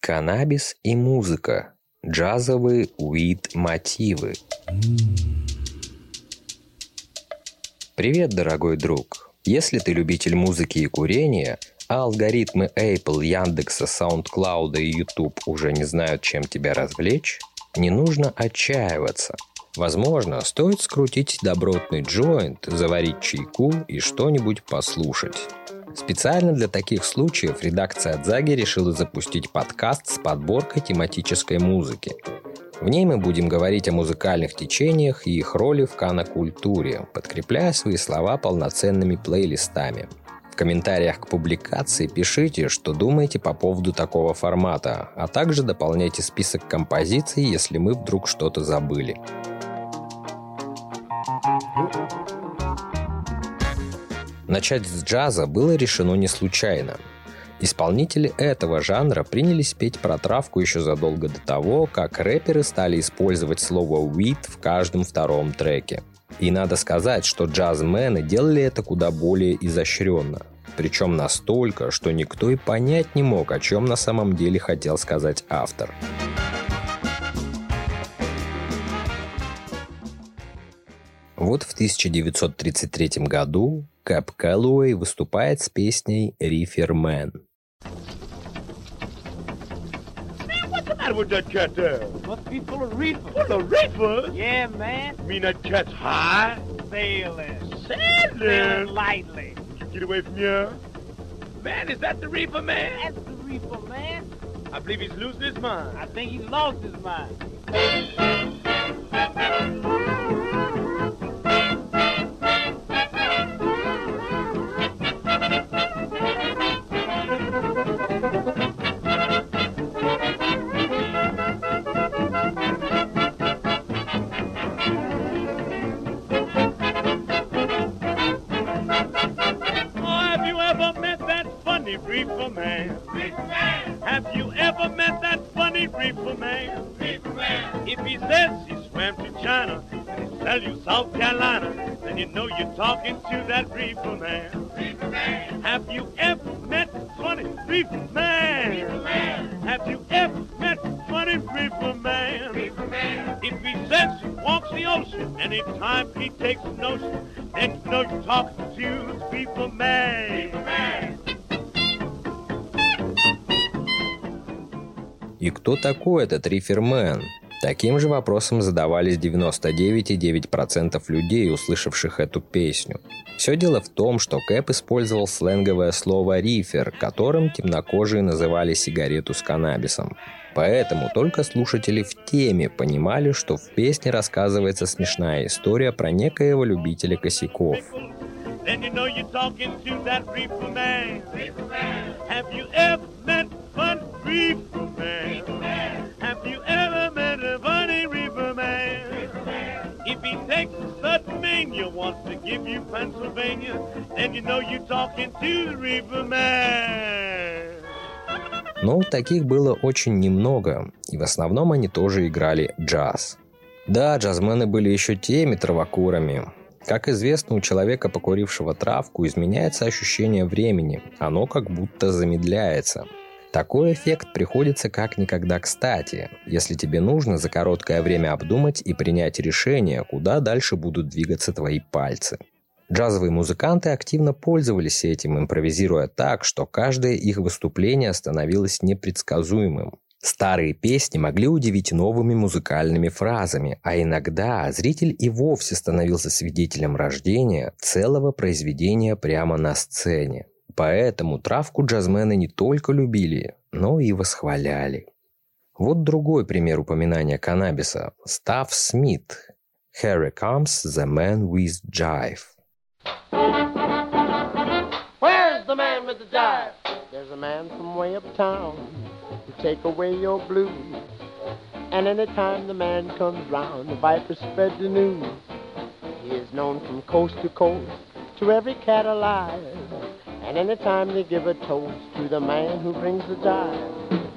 Каннабис и музыка. Джазовые уид-мотивы. Привет, дорогой друг! Если ты любитель музыки и курения, а алгоритмы Apple, Яндекса, SoundCloud и YouTube уже не знают, чем тебя развлечь, не нужно отчаиваться. Возможно, стоит скрутить добротный джойнт, заварить чайку и что-нибудь послушать. Специально для таких случаев редакция Адзаги решила запустить подкаст с подборкой тематической музыки. В ней мы будем говорить о музыкальных течениях и их роли в канокультуре, подкрепляя свои слова полноценными плейлистами. В комментариях к публикации пишите, что думаете по поводу такого формата, а также дополняйте список композиций, если мы вдруг что-то забыли. Начать с джаза было решено не случайно. Исполнители этого жанра принялись петь про травку еще задолго до того, как рэперы стали использовать слово «weed» в каждом втором треке. И надо сказать, что джазмены делали это куда более изощренно. Причем настолько, что никто и понять не мог, о чем на самом деле хотел сказать автор. Вот в 1933 году Кэп Кэллоуэй выступает с песней «Reefer matter with that cat there? Must be full of reefer. Full of reefer? Yeah, man. You mean that cat's high? Sailing. Sailing? Sailing lightly. Get away from here. Man, is that the reefer man? That's the reefer, man. I believe he's losing his mind. I think he's lost his mind. If he says he walks the ocean anytime he takes a notion, know you're talking to. Reefer man. И кто такой этот рифермен? Таким же вопросом задавались 99,9% людей, услышавших эту песню. Все дело в том, что Кэп использовал сленговое слово «рифер», которым темнокожие называли сигарету с каннабисом. Поэтому только слушатели в теме понимали, что в песне рассказывается смешная история про некоего любителя косяков. Pennsylvania, then you know you're talking to the reefer man. Но таких было очень немного, и в основном они тоже играли джаз. Да, джазмены были еще теми травокурами, как известно, у человека, покурившего травку, изменяется ощущение времени. Оно как будто замедляется. Такой эффект приходится как никогда кстати, если тебе нужно за короткое время обдумать и принять решение, куда дальше будут двигаться твои пальцы. Джазовые музыканты активно пользовались этим, импровизируя так, что каждое их выступление становилось непредсказуемым. Старые песни могли удивить новыми музыкальными фразами, а иногда зритель и вовсе становился свидетелем рождения целого произведения прямо на сцене. Поэтому травку джазмены не только любили, но и восхваляли. Вот другой пример упоминания каннабиса. Став Смит. Here comes the man with jive. Where's the man with the jive? There's a man from way uptown. take away your blues. And anytime the man comes round, the vipers spread the news. He is known from coast to coast to every cat alive. And anytime they give a toast to the man who brings the jive.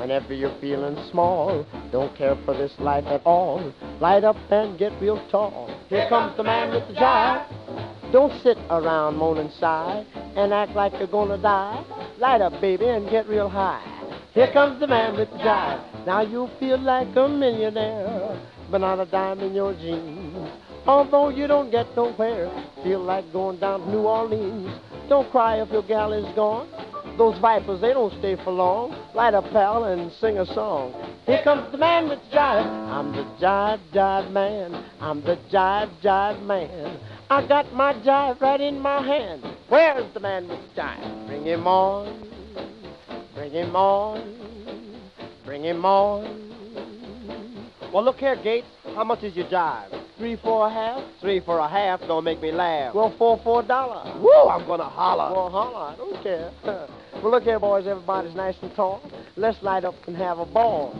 Whenever you're feeling small, don't care for this life at all, light up and get real tall. Here comes the man with the jive. Don't sit around moaning sigh and act like you're gonna die. Light up, baby, and get real high. Here comes the man with the jive. Now you feel like a millionaire, but not a dime in your jeans. Although you don't get nowhere, feel like going down to New Orleans. Don't cry if your gal is gone. Those vipers, they don't stay for long. Light a pal, and sing a song. Here comes the man with the jive. I'm the jive, jive man. I'm the jive, jive man. I got my jive right in my hand. Where's the man with the jive? Bring him on. Bring him on. Bring him on. Well, look here, Gates. How much is your jive? Three for a half? Three for a half don't make me laugh. Well, four for a dollar. Woo, I'm gonna holler. Well, holler. I don't care. well, look here, boys. Everybody's nice and tall. Let's light up and have a ball.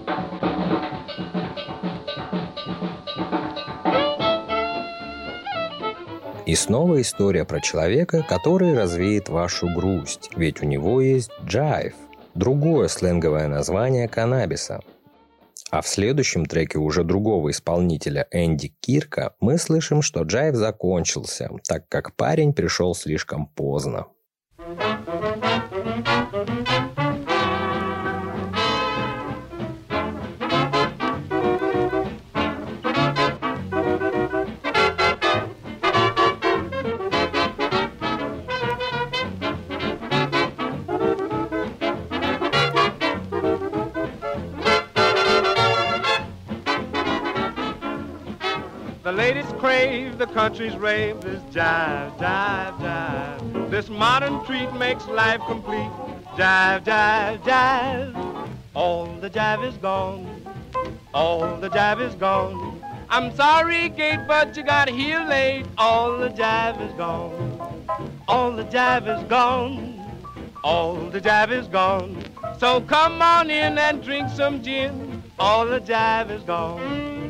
И снова история про человека, который развеет вашу грусть, ведь у него есть джайв, другое сленговое название каннабиса. А в следующем треке уже другого исполнителя Энди Кирка мы слышим, что джайв закончился, так как парень пришел слишком поздно. The ladies crave, the country's rave, this jive, jive, jive. This modern treat makes life complete. Jive, jive, jive. All the jive is gone. All the jive is gone. I'm sorry, Kate, but you got here late. All the jive is gone. All the jive is gone. All the jive is gone. So come on in and drink some gin. All the jive is gone.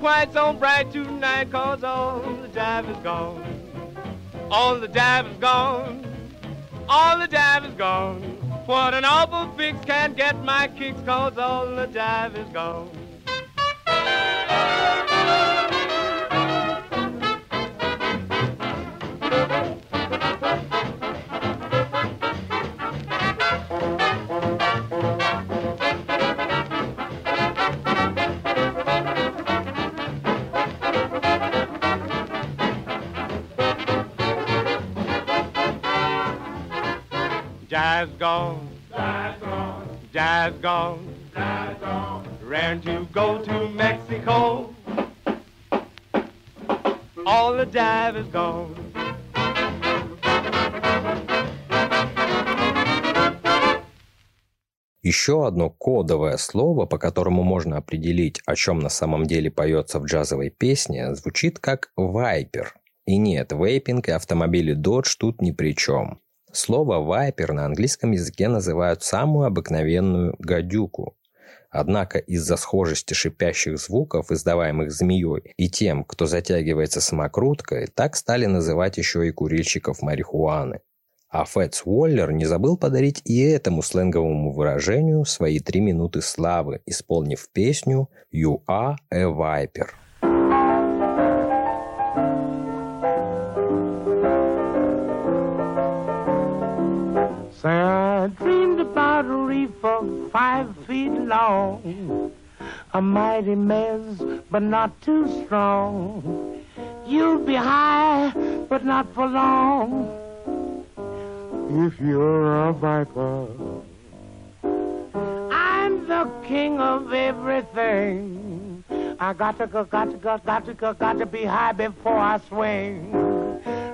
quite so bright tonight, cause all the jive is gone. All the jive is gone. All the jive is gone. What an awful fix can't get my kicks, cause all the jive is gone. Jive's gone. Jive's gone. Jive's gone. Jive's gone. Ran to go to Mexico. All the jive is gone. Еще одно кодовое слово, по которому можно определить, о чем на самом деле поется в джазовой песне, звучит как «вайпер». И нет, вейпинг и автомобили Dodge тут ни при чем. Слово «вайпер» на английском языке называют самую обыкновенную гадюку. Однако из-за схожести шипящих звуков, издаваемых змеей, и тем, кто затягивается самокруткой, так стали называть еще и курильщиков марихуаны. А Фэтс Уоллер не забыл подарить и этому сленговому выражению свои три минуты славы, исполнив песню «You are a Viper». I dreamed about a reefer five feet long, a mighty mess, but not too strong. You'll be high, but not for long. If you're a viper, I'm the king of everything. I got to go, got to go, got to go, got to be high before I swing.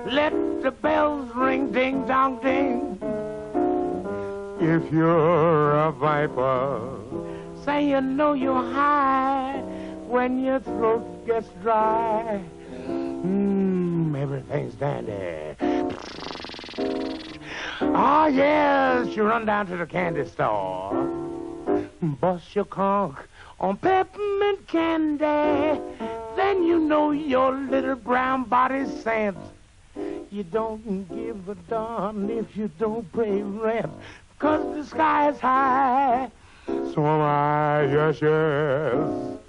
Let the bells ring, ding dong ding. If you're a viper, say you know you're high when your throat gets dry. Mmm, everything's dandy. Oh, yes, you run down to the candy store. Bust your conch on peppermint candy. Then you know your little brown body's sent. You don't give a darn if you don't pay rent. Cause the sky is high. So am I, yes, yes.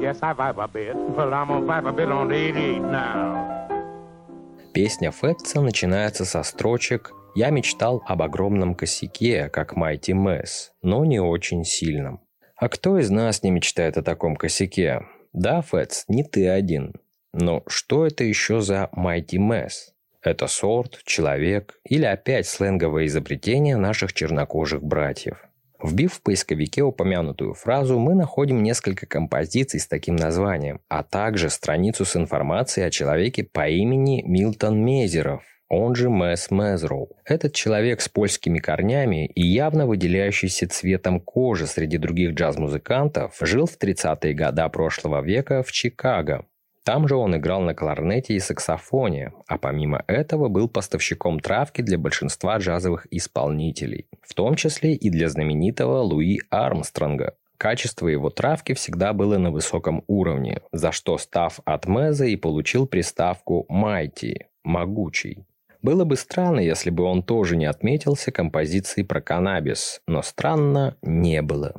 Yes, I vibe a bit, but I'm gonna vibe a bit on 88 now. Песня Фетца начинается со строчек «Я мечтал об огромном косяке, как Майти Мэс, но не очень сильном». А кто из нас не мечтает о таком косяке? Да, Фетц, не ты один. Но что это еще за Mighty Mess? Это сорт, человек или опять сленговое изобретение наших чернокожих братьев? Вбив в поисковике упомянутую фразу, мы находим несколько композиций с таким названием, а также страницу с информацией о человеке по имени Милтон Мезеров, он же Мэс Мезроу. Этот человек с польскими корнями и явно выделяющийся цветом кожи среди других джаз-музыкантов жил в 30-е годы прошлого века в Чикаго. Там же он играл на кларнете и саксофоне, а помимо этого был поставщиком травки для большинства джазовых исполнителей, в том числе и для знаменитого Луи Армстронга. Качество его травки всегда было на высоком уровне, за что став от Меза и получил приставку «Майти» – «могучий». Было бы странно, если бы он тоже не отметился композицией про каннабис, но странно не было.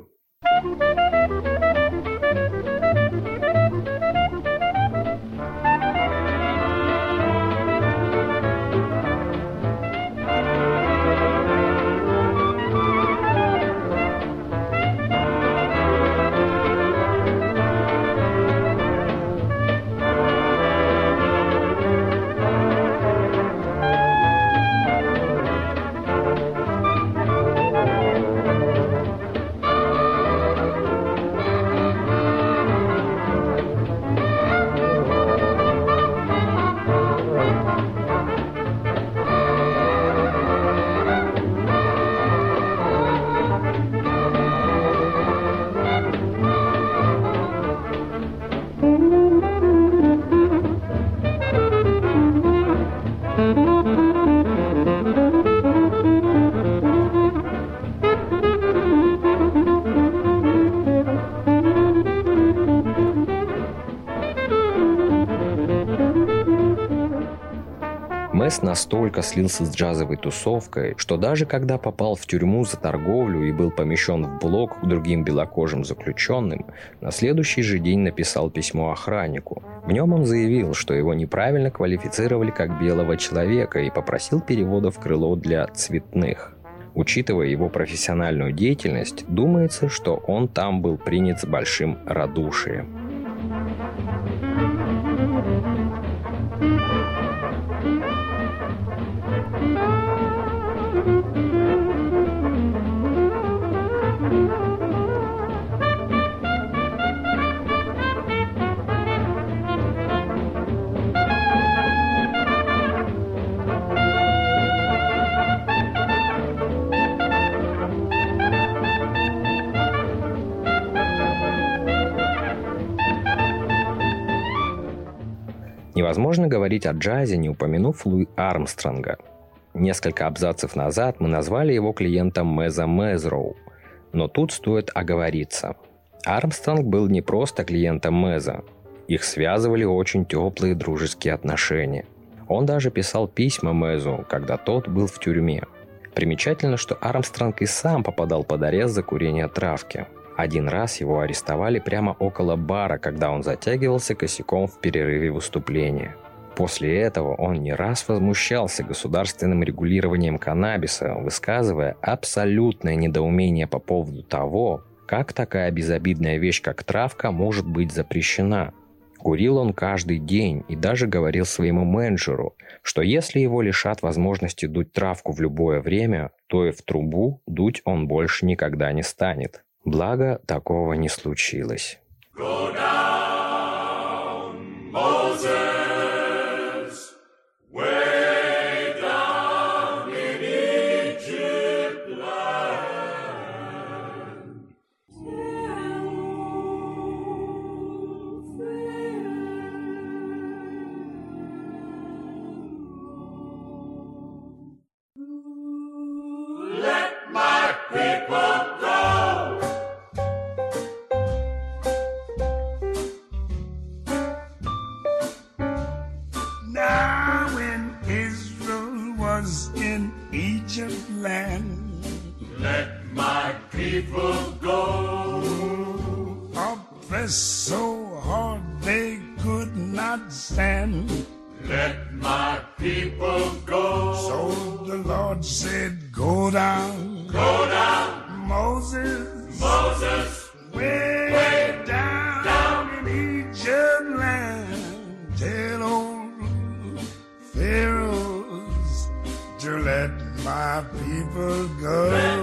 Мэс настолько слился с джазовой тусовкой, что даже когда попал в тюрьму за торговлю и был помещен в блок к другим белокожим заключенным, на следующий же день написал письмо охраннику. В нем он заявил, что его неправильно квалифицировали как белого человека и попросил перевода в крыло для цветных. Учитывая его профессиональную деятельность, думается, что он там был принят с большим радушием. Невозможно говорить о джазе, не упомянув Луи Армстронга. Несколько абзацев назад мы назвали его клиентом Меза Мезроу. Но тут стоит оговориться. Армстронг был не просто клиентом Меза. Их связывали очень теплые дружеские отношения. Он даже писал письма Мезу, когда тот был в тюрьме. Примечательно, что Армстронг и сам попадал под арест за курение травки – один раз его арестовали прямо около бара, когда он затягивался косяком в перерыве выступления. После этого он не раз возмущался государственным регулированием каннабиса, высказывая абсолютное недоумение по поводу того, как такая безобидная вещь, как травка, может быть запрещена. Курил он каждый день и даже говорил своему менеджеру, что если его лишат возможности дуть травку в любое время, то и в трубу дуть он больше никогда не станет. Благо, такого не случилось. Go Egypt land. Tell old Pharaohs to let my people go.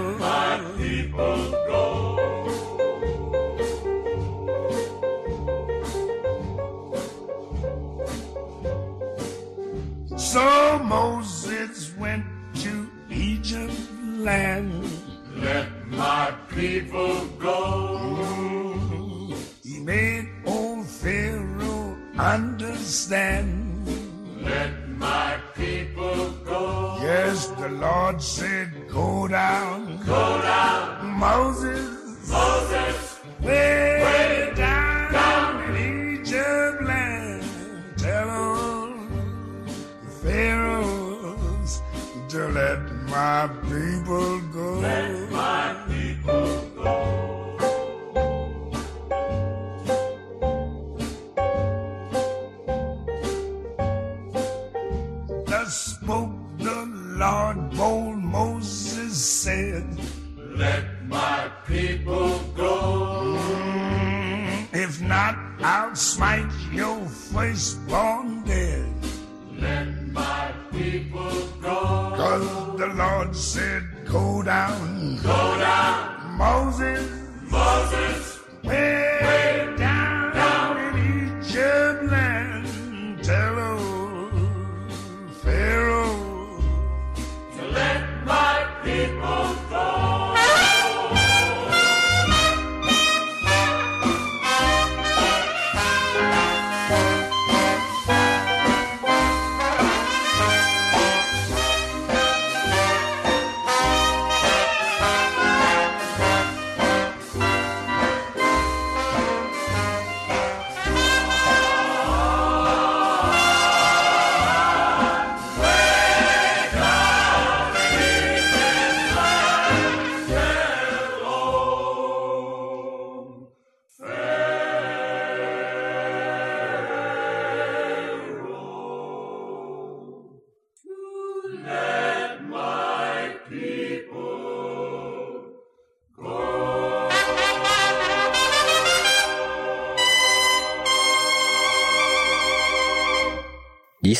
People go. Cause the Lord said, Go down, Go down. Moses, Moses. way,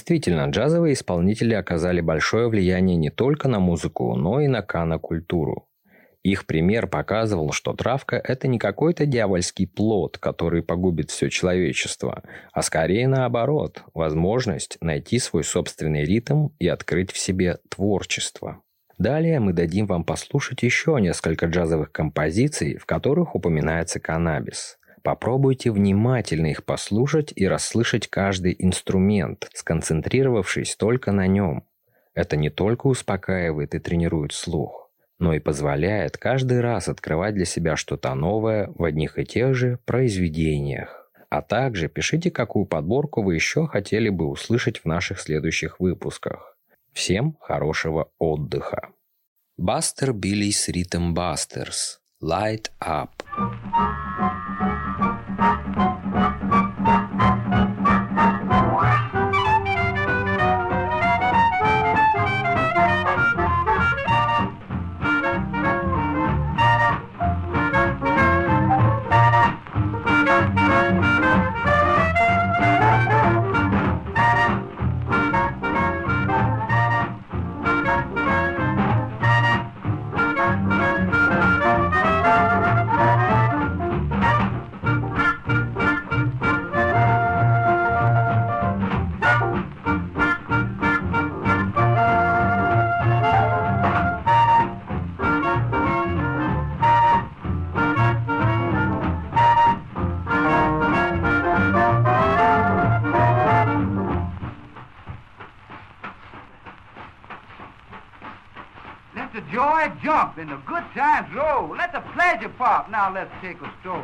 Действительно, джазовые исполнители оказали большое влияние не только на музыку, но и на канокультуру. Их пример показывал, что травка – это не какой-то дьявольский плод, который погубит все человечество, а скорее наоборот, возможность найти свой собственный ритм и открыть в себе творчество. Далее мы дадим вам послушать еще несколько джазовых композиций, в которых упоминается каннабис. Попробуйте внимательно их послушать и расслышать каждый инструмент, сконцентрировавшись только на нем. Это не только успокаивает и тренирует слух, но и позволяет каждый раз открывать для себя что-то новое в одних и тех же произведениях. А также пишите, какую подборку вы еще хотели бы услышать в наших следующих выпусках. Всем хорошего отдыха! Бастер Биллис Rhythm Busters Light Up jump the good times roll. Let the pleasure pop. Now let's take a stroll.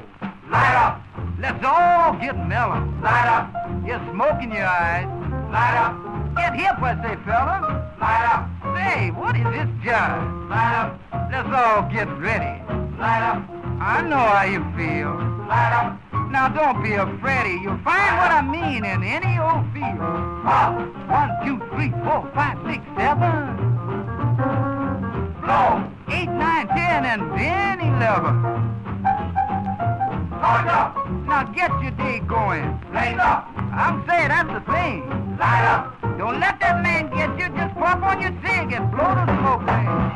Light up. Let's all get mellow. Light up. Get smoke in your eyes. Light up. Get hip, I say, fella. Light up. Say, what is this jive? Light up. Let's all get ready. Light up. I know how you feel. Light up. Now don't be afraid. You'll find what I mean in any old field. Pop. One, two, three, four, five, six, seven. Blow. Eight, nine, ten, and then eleven. Hold up. Now get your day going. Blaze up. I'm saying that's the thing. Light up. Don't let that man get you. Just pop on your cig and blow the smoke thing.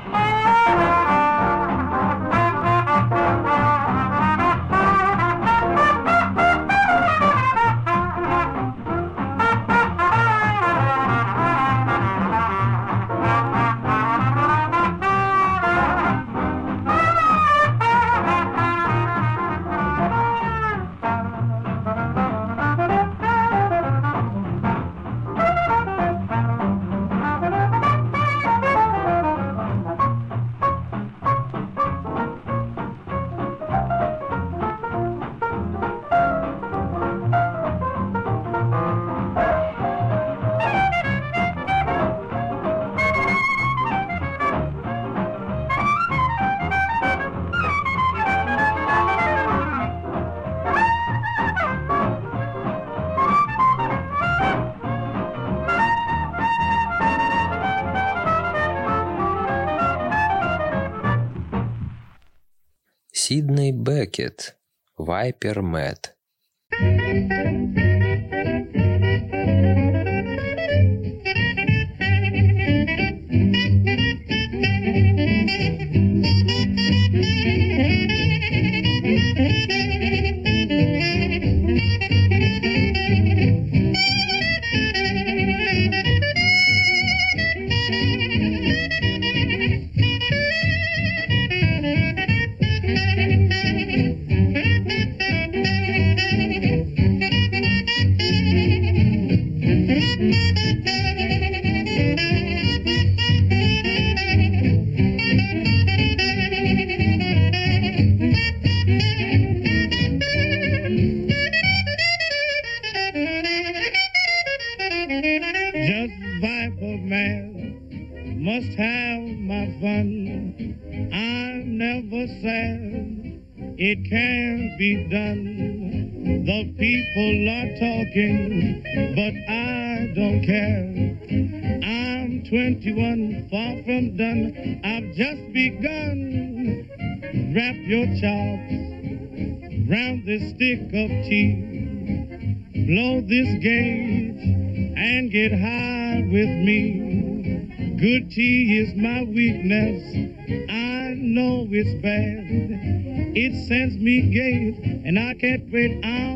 Сидней Беккет. Вайпер done. The people are talking, but I don't care. I'm 21, far from done. I've just begun. Wrap your chops round this stick of tea. Blow this gauge and get high with me. Good tea is my weakness. I know it's bad. Sends me gay, and I can't wait. I'm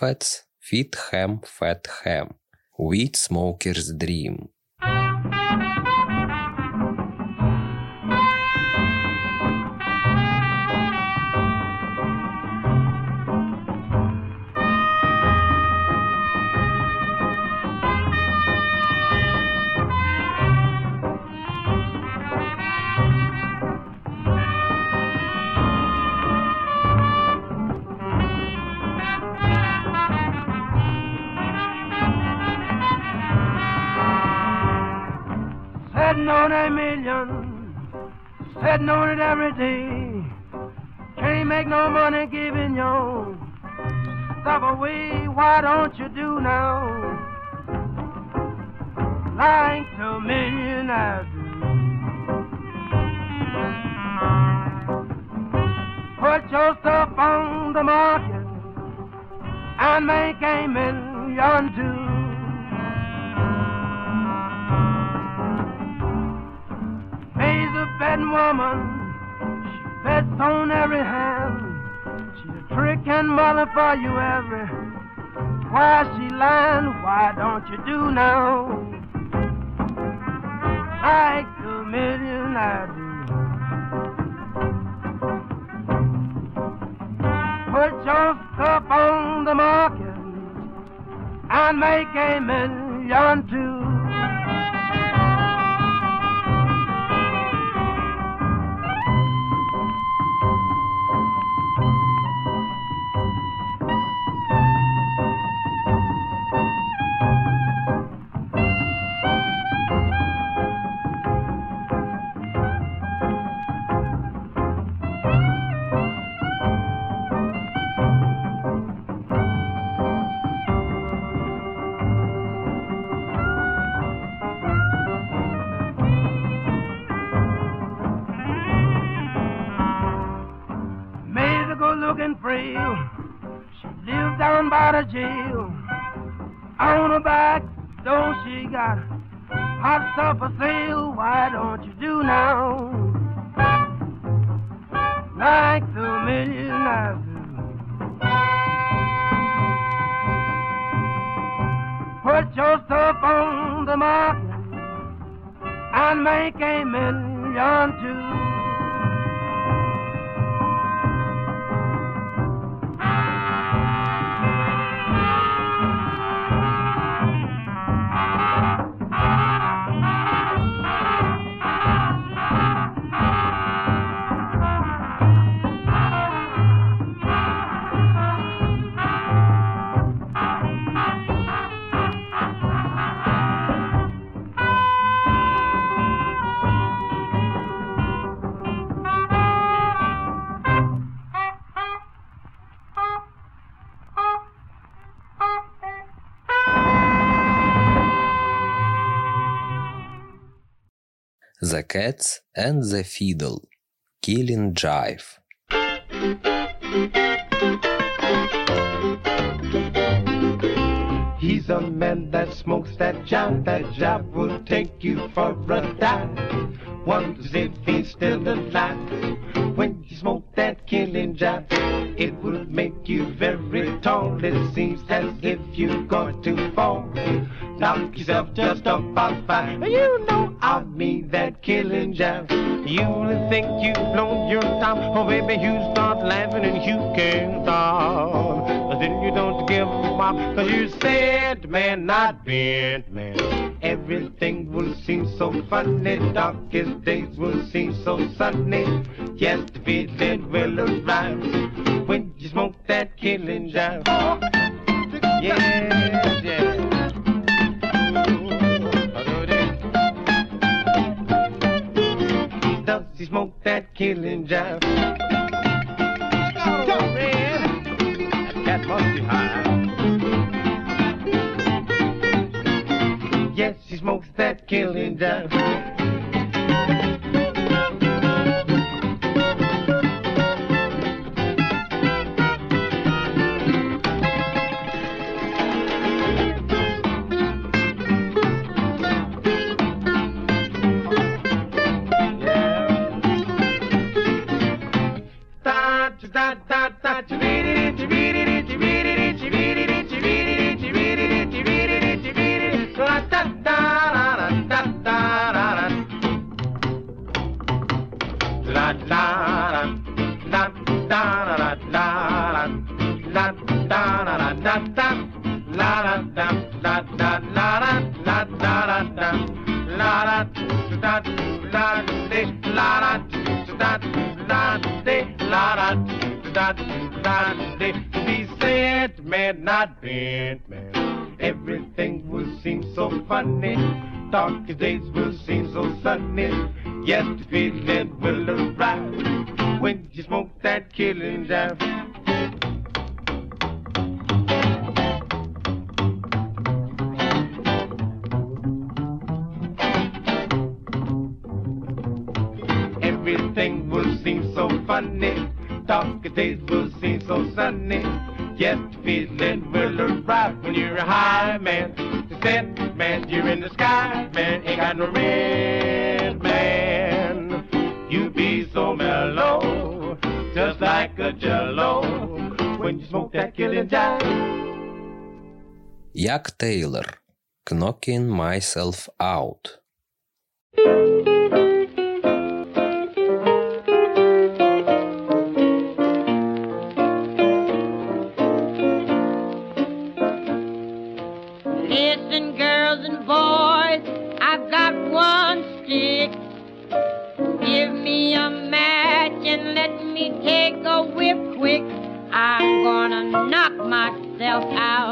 fats, feed ham, fat ham. Weed smoker's dream. The market and make a million too. Cats and the Fiddle. Killing Jive. A man that smokes that job. That job will take you for a dive. Wonders if he's still alive. When you smoke that killing job, it will make you very tall. It seems as if you're going to fall. Knock yourself just about fine. You know I mean that killing job. You will think you've blown your top. Oh, baby, you start laughing and you can't stop. Then you don't give up. Cause you said, man, not bent, man. Everything will seem so funny. Darkest days will seem so sunny. Yes, the feeling will arrive when you smoke that killing jive. Yes, yes. Does he smoke that killing jive? Cat must be high. Yes, he smokes that killing jive. Be sad, man, not bent, man. Everything will seem so funny. darkest days will seem so sunny. Yes, the feeling will arrive when you smoke that killing jive. so funny. Darkest days will seem so sunny. Yes, the feeling will arrive when you're a high man. The set man, you're in the sky, man. Ain't got no red man. You be so mellow, just like a jello. When you smoke that killing jive. Як Тейлор. Knocking myself out. Myself out.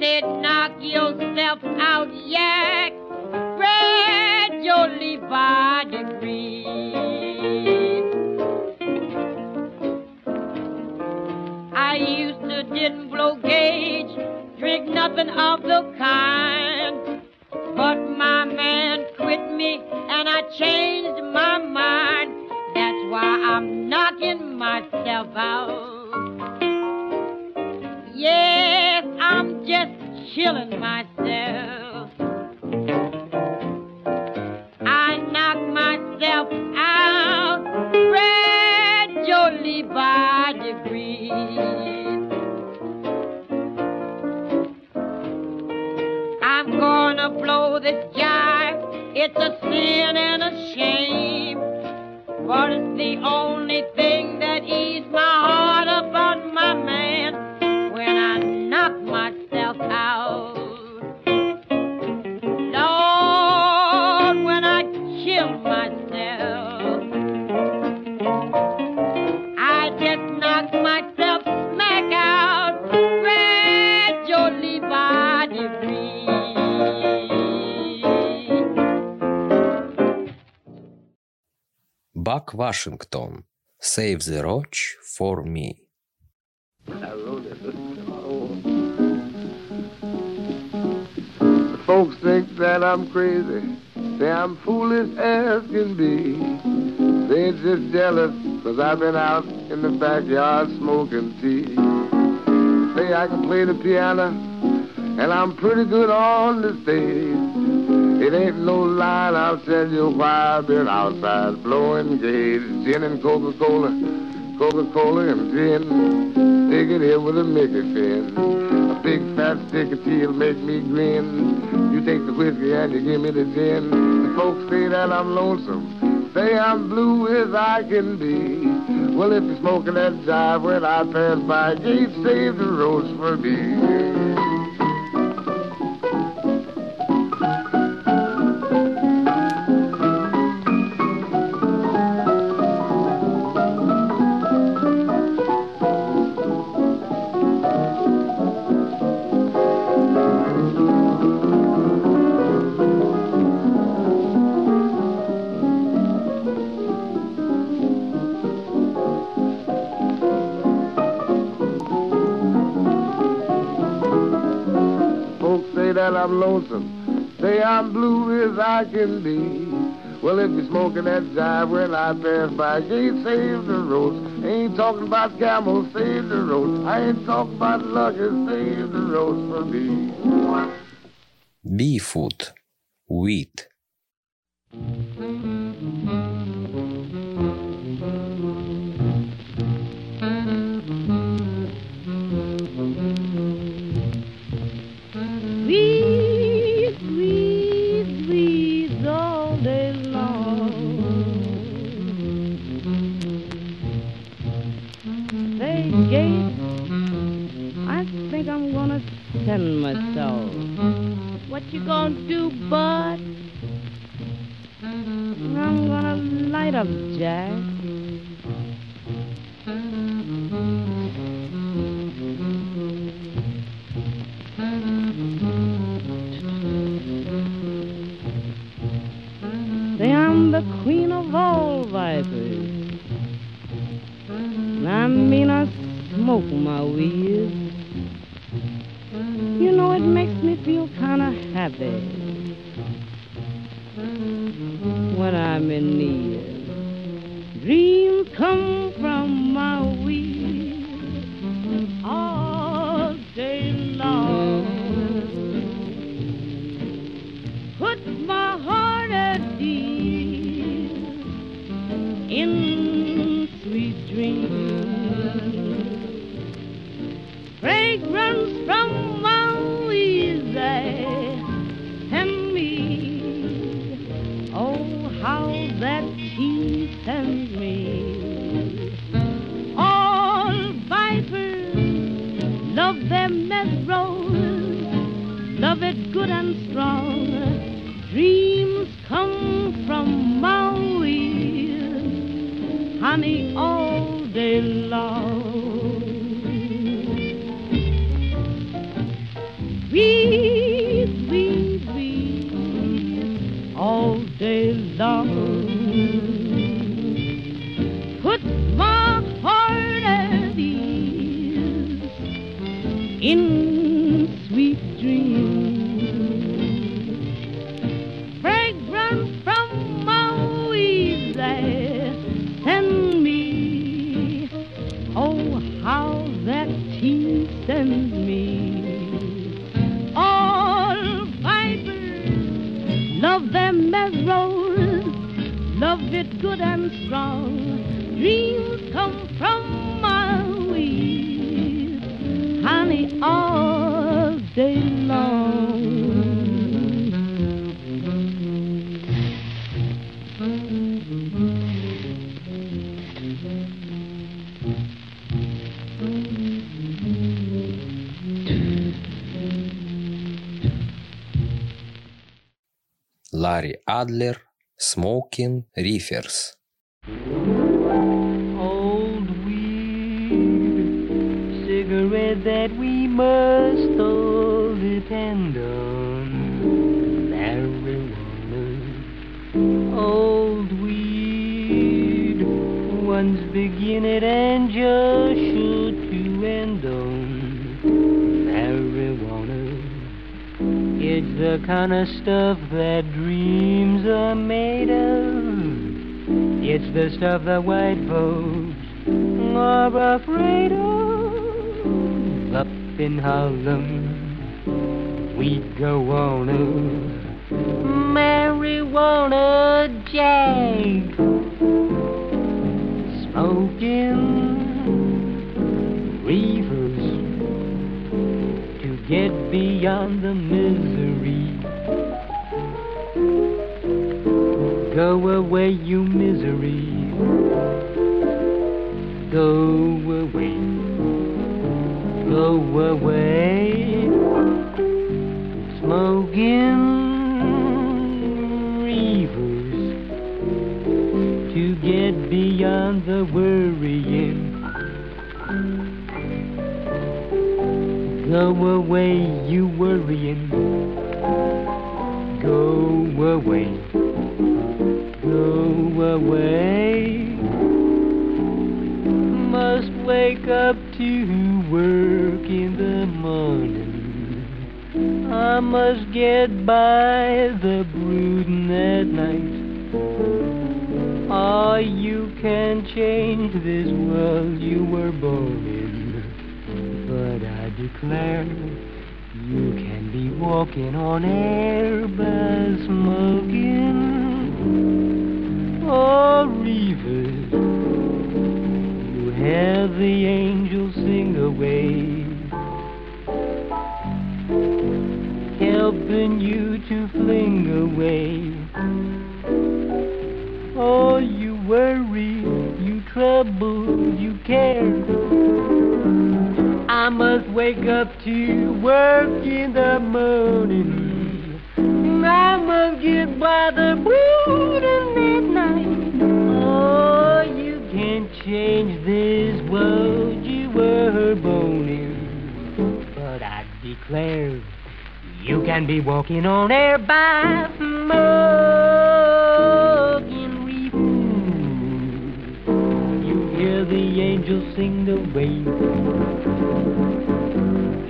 Said, knock yourself out, yak, gradually by degrees. I used to didn't blow gage, drink nothing of the kind. But my man quit me and I changed my mind. That's why I'm knocking myself out. Killing myself. I knock myself out gradually by degrees. I'm gonna blow this jive. It's a sin and a shame. But it's the only Бак Вашингтон. Save the Roach for me. Folks think that I'm crazy, say I'm foolish as can be. They're just jealous, cause I've been out in the backyard smoking tea. Say I can play the piano, and I'm pretty good on the stage. It ain't no lie, I'll tell you why I've been outside blowing gage. Gin and Coca-Cola, Coca-Cola and gin. Stick it here with a Mickey Finn. A big fat stick of tea'll make me grin. You take the whiskey and you give me the gin. The folks say that I'm lonesome. Say I'm blue as I can be. Well, if you're smoking that jive when I pass by, gate save the roach for me. That I'm lonesome. Say I'm blue as I can be. Well, if you're smoking that jive when I pass by, can't save the roach. Ain't talking about camels, save the roach. I ain't talking about luggage, save the roach for me. Beefoot. Wheat. You gonna do, bud? I'm gonna light up, Jack. Say I'm the queen of all vipers. I mean I smoke my weed. You know it makes me feel kinda happy when I'm in need. Larry Adler. Smoking Reefers. Cigarette that we must all depend on. Marijuana, old weed, once begin it and the kind of stuff that dreams are made of. It's the stuff that white folks are afraid of. Up in Harlem, we go on a marijuana jag. Smoking reefers to get beyond the misery. Go away, you misery. Go away. Go away. Smoking reefers to get beyond the worrying. Go away, you worrying. Go away. Away. Must wake up to work in the morning. I must get by the brooding at night. Oh, you can change this world you were born in. But I declare you can be walking on air by smoking. Oh, you have the angels sing away. Helping you to fling away Oh, you worry, you trouble, you care. I must wake up to work in the morning. I must get by the brooding midnight. Oh, you can't change this world you were born in. But I declare you can be walking on air by smoking You hear the angels sing the wave,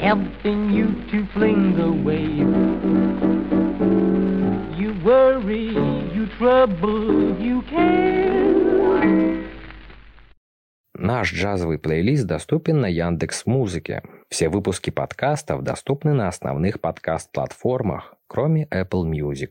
helping you to fling the wave. Worry, you trouble, you care. Наш джазовый плейлист доступен на Яндекс Музыке. Все выпуски подкастов доступны на основных подкаст-платформах, кроме Apple Music.